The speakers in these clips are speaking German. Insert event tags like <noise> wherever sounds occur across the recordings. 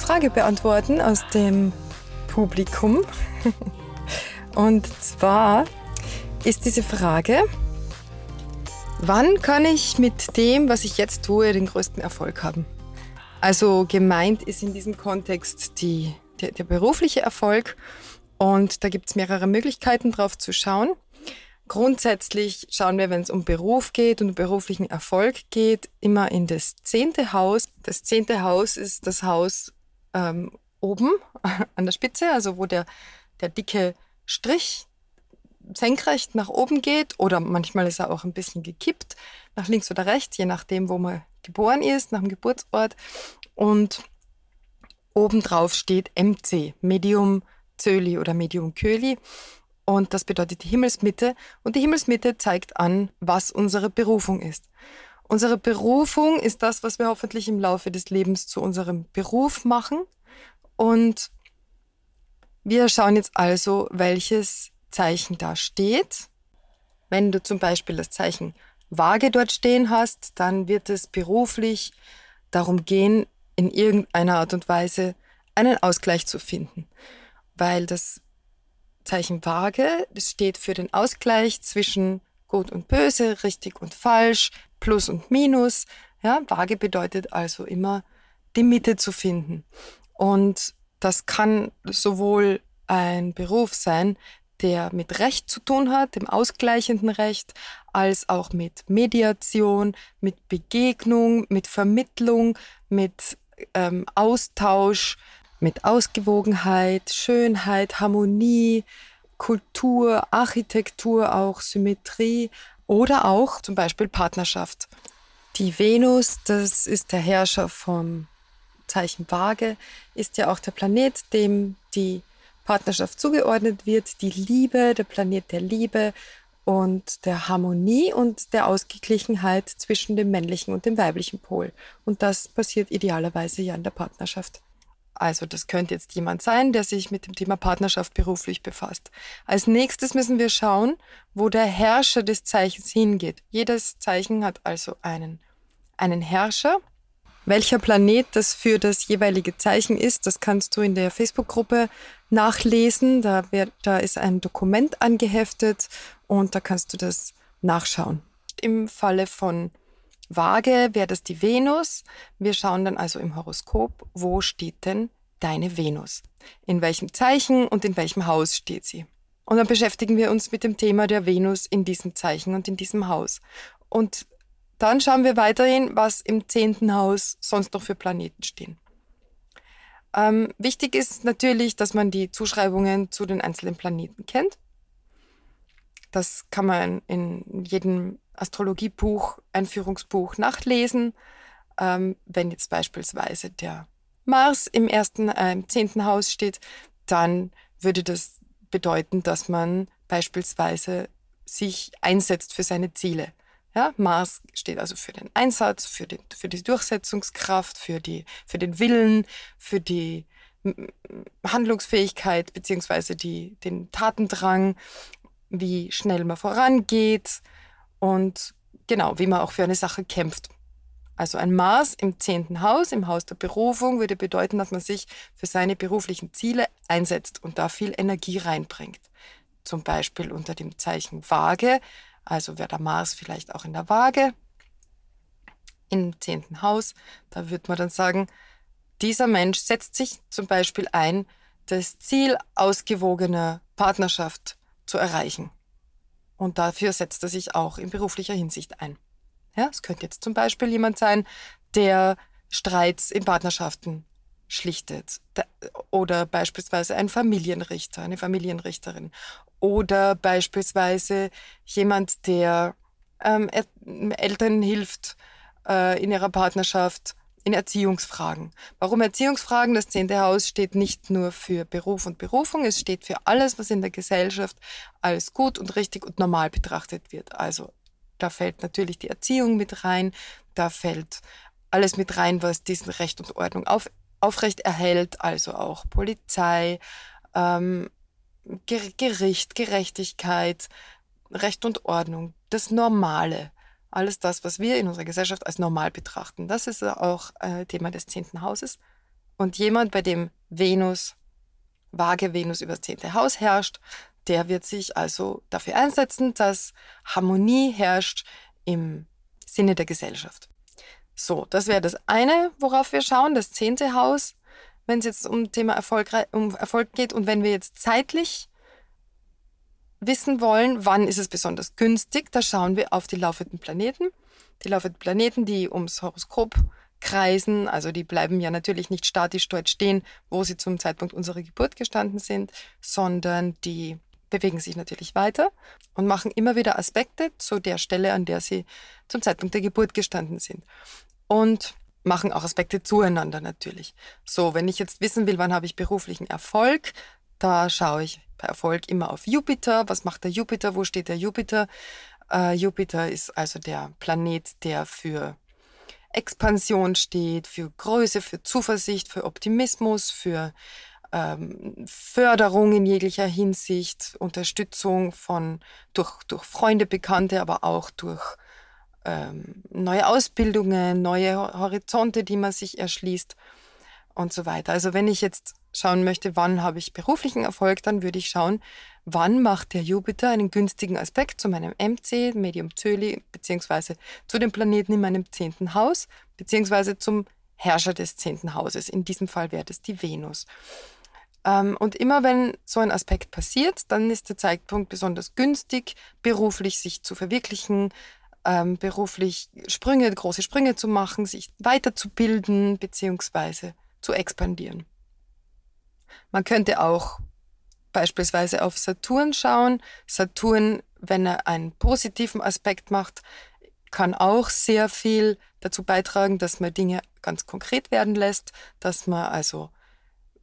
Frage beantworten aus dem Publikum. <laughs> Und zwar ist diese Frage, wann kann ich mit dem, was ich jetzt tue, den größten Erfolg haben? Also gemeint ist in diesem Kontext die, der, der berufliche Erfolg und da gibt es mehrere Möglichkeiten drauf zu schauen. Grundsätzlich schauen wir, wenn es um Beruf geht und beruflichen Erfolg geht, immer in das zehnte Haus. Das zehnte Haus ist das Haus ähm, oben <laughs> an der Spitze, also wo der, der dicke Strich senkrecht nach oben geht oder manchmal ist er auch ein bisschen gekippt, nach links oder rechts, je nachdem, wo man geboren ist, nach dem Geburtsort. Und obendrauf steht MC, Medium Zöli oder Medium Köli. Und das bedeutet die Himmelsmitte. Und die Himmelsmitte zeigt an, was unsere Berufung ist. Unsere Berufung ist das, was wir hoffentlich im Laufe des Lebens zu unserem Beruf machen. Und wir schauen jetzt also, welches Zeichen da steht. Wenn du zum Beispiel das Zeichen Waage dort stehen hast, dann wird es beruflich darum gehen, in irgendeiner Art und Weise einen Ausgleich zu finden. Weil das Zeichen Waage. Das steht für den Ausgleich zwischen Gut und Böse, richtig und falsch, Plus und Minus. Ja, Waage bedeutet also immer die Mitte zu finden. Und das kann sowohl ein Beruf sein, der mit Recht zu tun hat, dem ausgleichenden Recht, als auch mit Mediation, mit Begegnung, mit Vermittlung, mit ähm, Austausch, mit Ausgewogenheit, Schönheit, Harmonie, Kultur, Architektur, auch Symmetrie oder auch zum Beispiel Partnerschaft. Die Venus, das ist der Herrscher vom Zeichen Waage, ist ja auch der Planet, dem die Partnerschaft zugeordnet wird, die Liebe, der Planet der Liebe und der Harmonie und der Ausgeglichenheit zwischen dem männlichen und dem weiblichen Pol. Und das passiert idealerweise ja in der Partnerschaft. Also das könnte jetzt jemand sein, der sich mit dem Thema Partnerschaft beruflich befasst. Als nächstes müssen wir schauen, wo der Herrscher des Zeichens hingeht. Jedes Zeichen hat also einen, einen Herrscher. Welcher Planet das für das jeweilige Zeichen ist, das kannst du in der Facebook-Gruppe nachlesen. Da, wird, da ist ein Dokument angeheftet und da kannst du das nachschauen. Im Falle von Waage wäre das die Venus. Wir schauen dann also im Horoskop, wo steht denn deine Venus? In welchem Zeichen und in welchem Haus steht sie? Und dann beschäftigen wir uns mit dem Thema der Venus in diesem Zeichen und in diesem Haus. Und dann schauen wir weiterhin, was im zehnten Haus sonst noch für Planeten stehen. Ähm, wichtig ist natürlich, dass man die Zuschreibungen zu den einzelnen Planeten kennt. Das kann man in jedem Astrologiebuch, Einführungsbuch nachlesen. Ähm, wenn jetzt beispielsweise der Mars im ersten, äh, im zehnten Haus steht, dann würde das bedeuten, dass man beispielsweise sich einsetzt für seine Ziele. Ja, Mars steht also für den Einsatz, für, den, für die Durchsetzungskraft, für, die, für den Willen, für die Handlungsfähigkeit die, den Tatendrang, wie schnell man vorangeht und genau, wie man auch für eine Sache kämpft. Also ein Mars im zehnten Haus, im Haus der Berufung, würde bedeuten, dass man sich für seine beruflichen Ziele einsetzt und da viel Energie reinbringt. Zum Beispiel unter dem Zeichen Waage, also wäre der Mars vielleicht auch in der Waage, im zehnten Haus, da würde man dann sagen, dieser Mensch setzt sich zum Beispiel ein, das Ziel ausgewogener Partnerschaft zu erreichen. Und dafür setzt er sich auch in beruflicher Hinsicht ein. Ja, es könnte jetzt zum Beispiel jemand sein, der Streits in Partnerschaften schlichtet. Oder beispielsweise ein Familienrichter, eine Familienrichterin. Oder beispielsweise jemand, der ähm, Eltern hilft äh, in ihrer Partnerschaft in Erziehungsfragen. Warum Erziehungsfragen? Das zehnte Haus steht nicht nur für Beruf und Berufung, es steht für alles, was in der Gesellschaft als gut und richtig und normal betrachtet wird. Also da fällt natürlich die Erziehung mit rein, da fällt alles mit rein, was diesen Recht und Ordnung auf, aufrecht erhält, also auch Polizei, ähm, Gericht, Gerechtigkeit, Recht und Ordnung, das Normale. Alles das, was wir in unserer Gesellschaft als normal betrachten. Das ist auch äh, Thema des zehnten Hauses. Und jemand, bei dem Venus, vage Venus über das zehnte Haus herrscht, der wird sich also dafür einsetzen, dass Harmonie herrscht im Sinne der Gesellschaft. So, das wäre das eine, worauf wir schauen, das zehnte Haus, wenn es jetzt um Thema Erfolg, um Erfolg geht und wenn wir jetzt zeitlich wissen wollen, wann ist es besonders günstig, da schauen wir auf die laufenden Planeten. Die laufenden Planeten, die ums Horoskop kreisen, also die bleiben ja natürlich nicht statisch dort stehen, wo sie zum Zeitpunkt unserer Geburt gestanden sind, sondern die bewegen sich natürlich weiter und machen immer wieder Aspekte zu der Stelle, an der sie zum Zeitpunkt der Geburt gestanden sind. Und machen auch Aspekte zueinander natürlich. So, wenn ich jetzt wissen will, wann habe ich beruflichen Erfolg, da schaue ich bei Erfolg immer auf Jupiter. Was macht der Jupiter? Wo steht der Jupiter? Äh, Jupiter ist also der Planet, der für Expansion steht, für Größe, für Zuversicht, für Optimismus, für ähm, Förderung in jeglicher Hinsicht, Unterstützung von durch, durch Freunde, Bekannte, aber auch durch ähm, neue Ausbildungen, neue Horizonte, die man sich erschließt und so weiter. Also wenn ich jetzt schauen möchte, wann habe ich beruflichen Erfolg, dann würde ich schauen, wann macht der Jupiter einen günstigen Aspekt zu meinem MC, Medium Zöli, beziehungsweise zu dem Planeten in meinem zehnten Haus, beziehungsweise zum Herrscher des zehnten Hauses. In diesem Fall wäre das die Venus. Ähm, und immer wenn so ein Aspekt passiert, dann ist der Zeitpunkt besonders günstig, beruflich sich zu verwirklichen, ähm, beruflich Sprünge, große Sprünge zu machen, sich weiterzubilden, beziehungsweise zu expandieren. Man könnte auch beispielsweise auf Saturn schauen. Saturn, wenn er einen positiven Aspekt macht, kann auch sehr viel dazu beitragen, dass man Dinge ganz konkret werden lässt, dass man also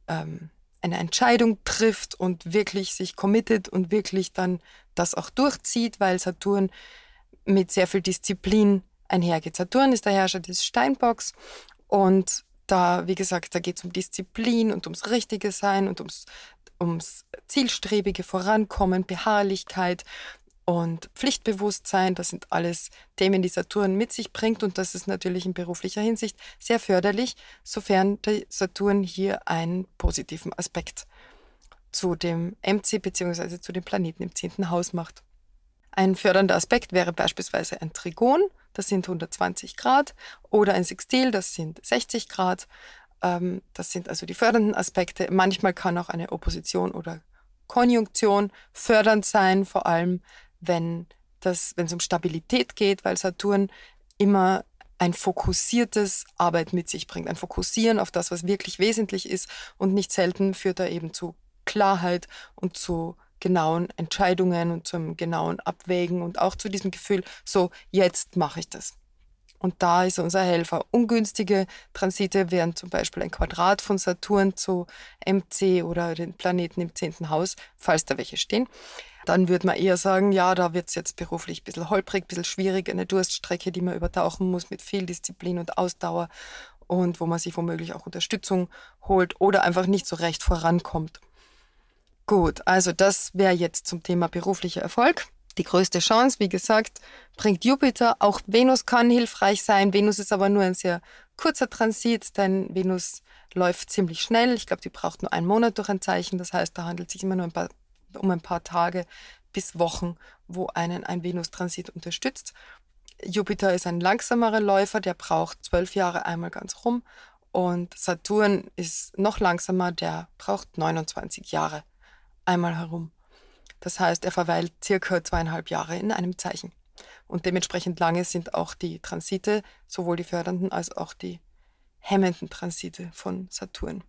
ähm, eine Entscheidung trifft und wirklich sich committet und wirklich dann das auch durchzieht, weil Saturn mit sehr viel Disziplin einhergeht. Saturn ist der Herrscher des Steinbocks und da, wie gesagt, da geht es um Disziplin und ums Richtige sein und ums, ums zielstrebige Vorankommen, Beharrlichkeit und Pflichtbewusstsein. Das sind alles Themen, die Saturn mit sich bringt und das ist natürlich in beruflicher Hinsicht sehr förderlich, sofern der Saturn hier einen positiven Aspekt zu dem MC bzw. zu dem Planeten im zehnten Haus macht. Ein fördernder Aspekt wäre beispielsweise ein Trigon, das sind 120 Grad, oder ein Sextil, das sind 60 Grad. Ähm, das sind also die fördernden Aspekte. Manchmal kann auch eine Opposition oder Konjunktion fördernd sein, vor allem wenn es um Stabilität geht, weil Saturn immer ein fokussiertes Arbeit mit sich bringt, ein Fokussieren auf das, was wirklich wesentlich ist und nicht selten führt er eben zu Klarheit und zu genauen Entscheidungen und zum genauen Abwägen und auch zu diesem Gefühl, so jetzt mache ich das. Und da ist unser Helfer. Ungünstige Transite wären zum Beispiel ein Quadrat von Saturn zu MC oder den Planeten im zehnten Haus, falls da welche stehen. Dann würde man eher sagen, ja, da wird es jetzt beruflich ein bisschen holprig, ein bisschen schwierig, eine Durststrecke, die man übertauchen muss mit viel Disziplin und Ausdauer und wo man sich womöglich auch Unterstützung holt oder einfach nicht so recht vorankommt. Gut, also das wäre jetzt zum Thema beruflicher Erfolg. Die größte Chance, wie gesagt, bringt Jupiter. Auch Venus kann hilfreich sein. Venus ist aber nur ein sehr kurzer Transit, denn Venus läuft ziemlich schnell. Ich glaube, die braucht nur einen Monat durch ein Zeichen. Das heißt, da handelt es sich immer nur ein paar, um ein paar Tage bis Wochen, wo einen ein Venus-Transit unterstützt. Jupiter ist ein langsamerer Läufer, der braucht zwölf Jahre einmal ganz rum. Und Saturn ist noch langsamer, der braucht 29 Jahre einmal herum. Das heißt, er verweilt circa zweieinhalb Jahre in einem Zeichen. Und dementsprechend lange sind auch die Transite, sowohl die fördernden als auch die hemmenden Transite von Saturn.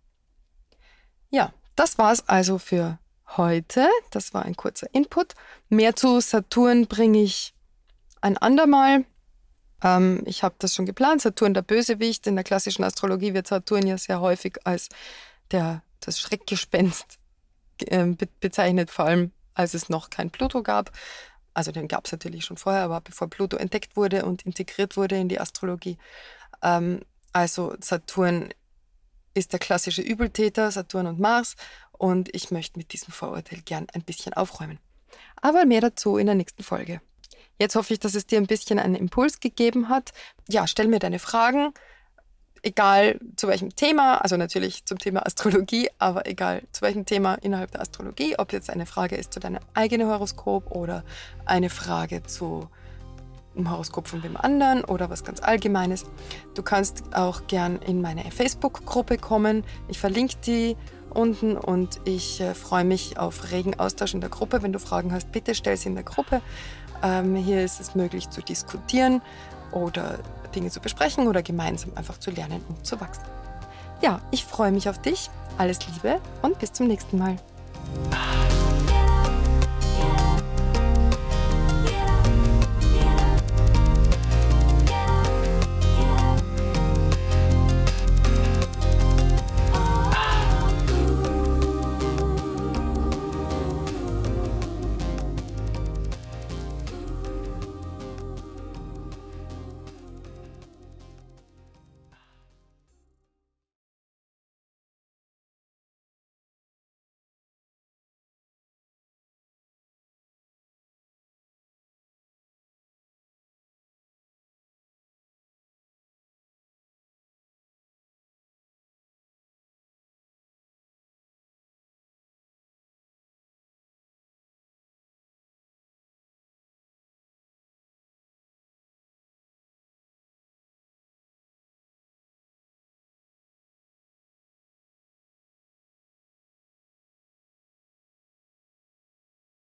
Ja, das war's also für heute. Das war ein kurzer Input. Mehr zu Saturn bringe ich ein andermal. Ähm, ich habe das schon geplant. Saturn der Bösewicht. In der klassischen Astrologie wird Saturn ja sehr häufig als der, das Schreckgespenst äh, bezeichnet, vor allem als es noch kein Pluto gab. Also den gab es natürlich schon vorher, aber bevor Pluto entdeckt wurde und integriert wurde in die Astrologie. Ähm, also Saturn ist der klassische Übeltäter, Saturn und Mars. Und ich möchte mit diesem Vorurteil gern ein bisschen aufräumen. Aber mehr dazu in der nächsten Folge. Jetzt hoffe ich, dass es dir ein bisschen einen Impuls gegeben hat. Ja, stell mir deine Fragen, egal zu welchem Thema, also natürlich zum Thema Astrologie, aber egal zu welchem Thema innerhalb der Astrologie, ob jetzt eine Frage ist zu deinem eigenen Horoskop oder eine Frage zu im Horoskop von wem anderen oder was ganz Allgemeines. Du kannst auch gern in meine Facebook-Gruppe kommen. Ich verlinke die unten und ich äh, freue mich auf regen Austausch in der Gruppe. Wenn du Fragen hast, bitte stell sie in der Gruppe. Ähm, hier ist es möglich zu diskutieren oder Dinge zu besprechen oder gemeinsam einfach zu lernen und zu wachsen. Ja, ich freue mich auf dich. Alles Liebe und bis zum nächsten Mal.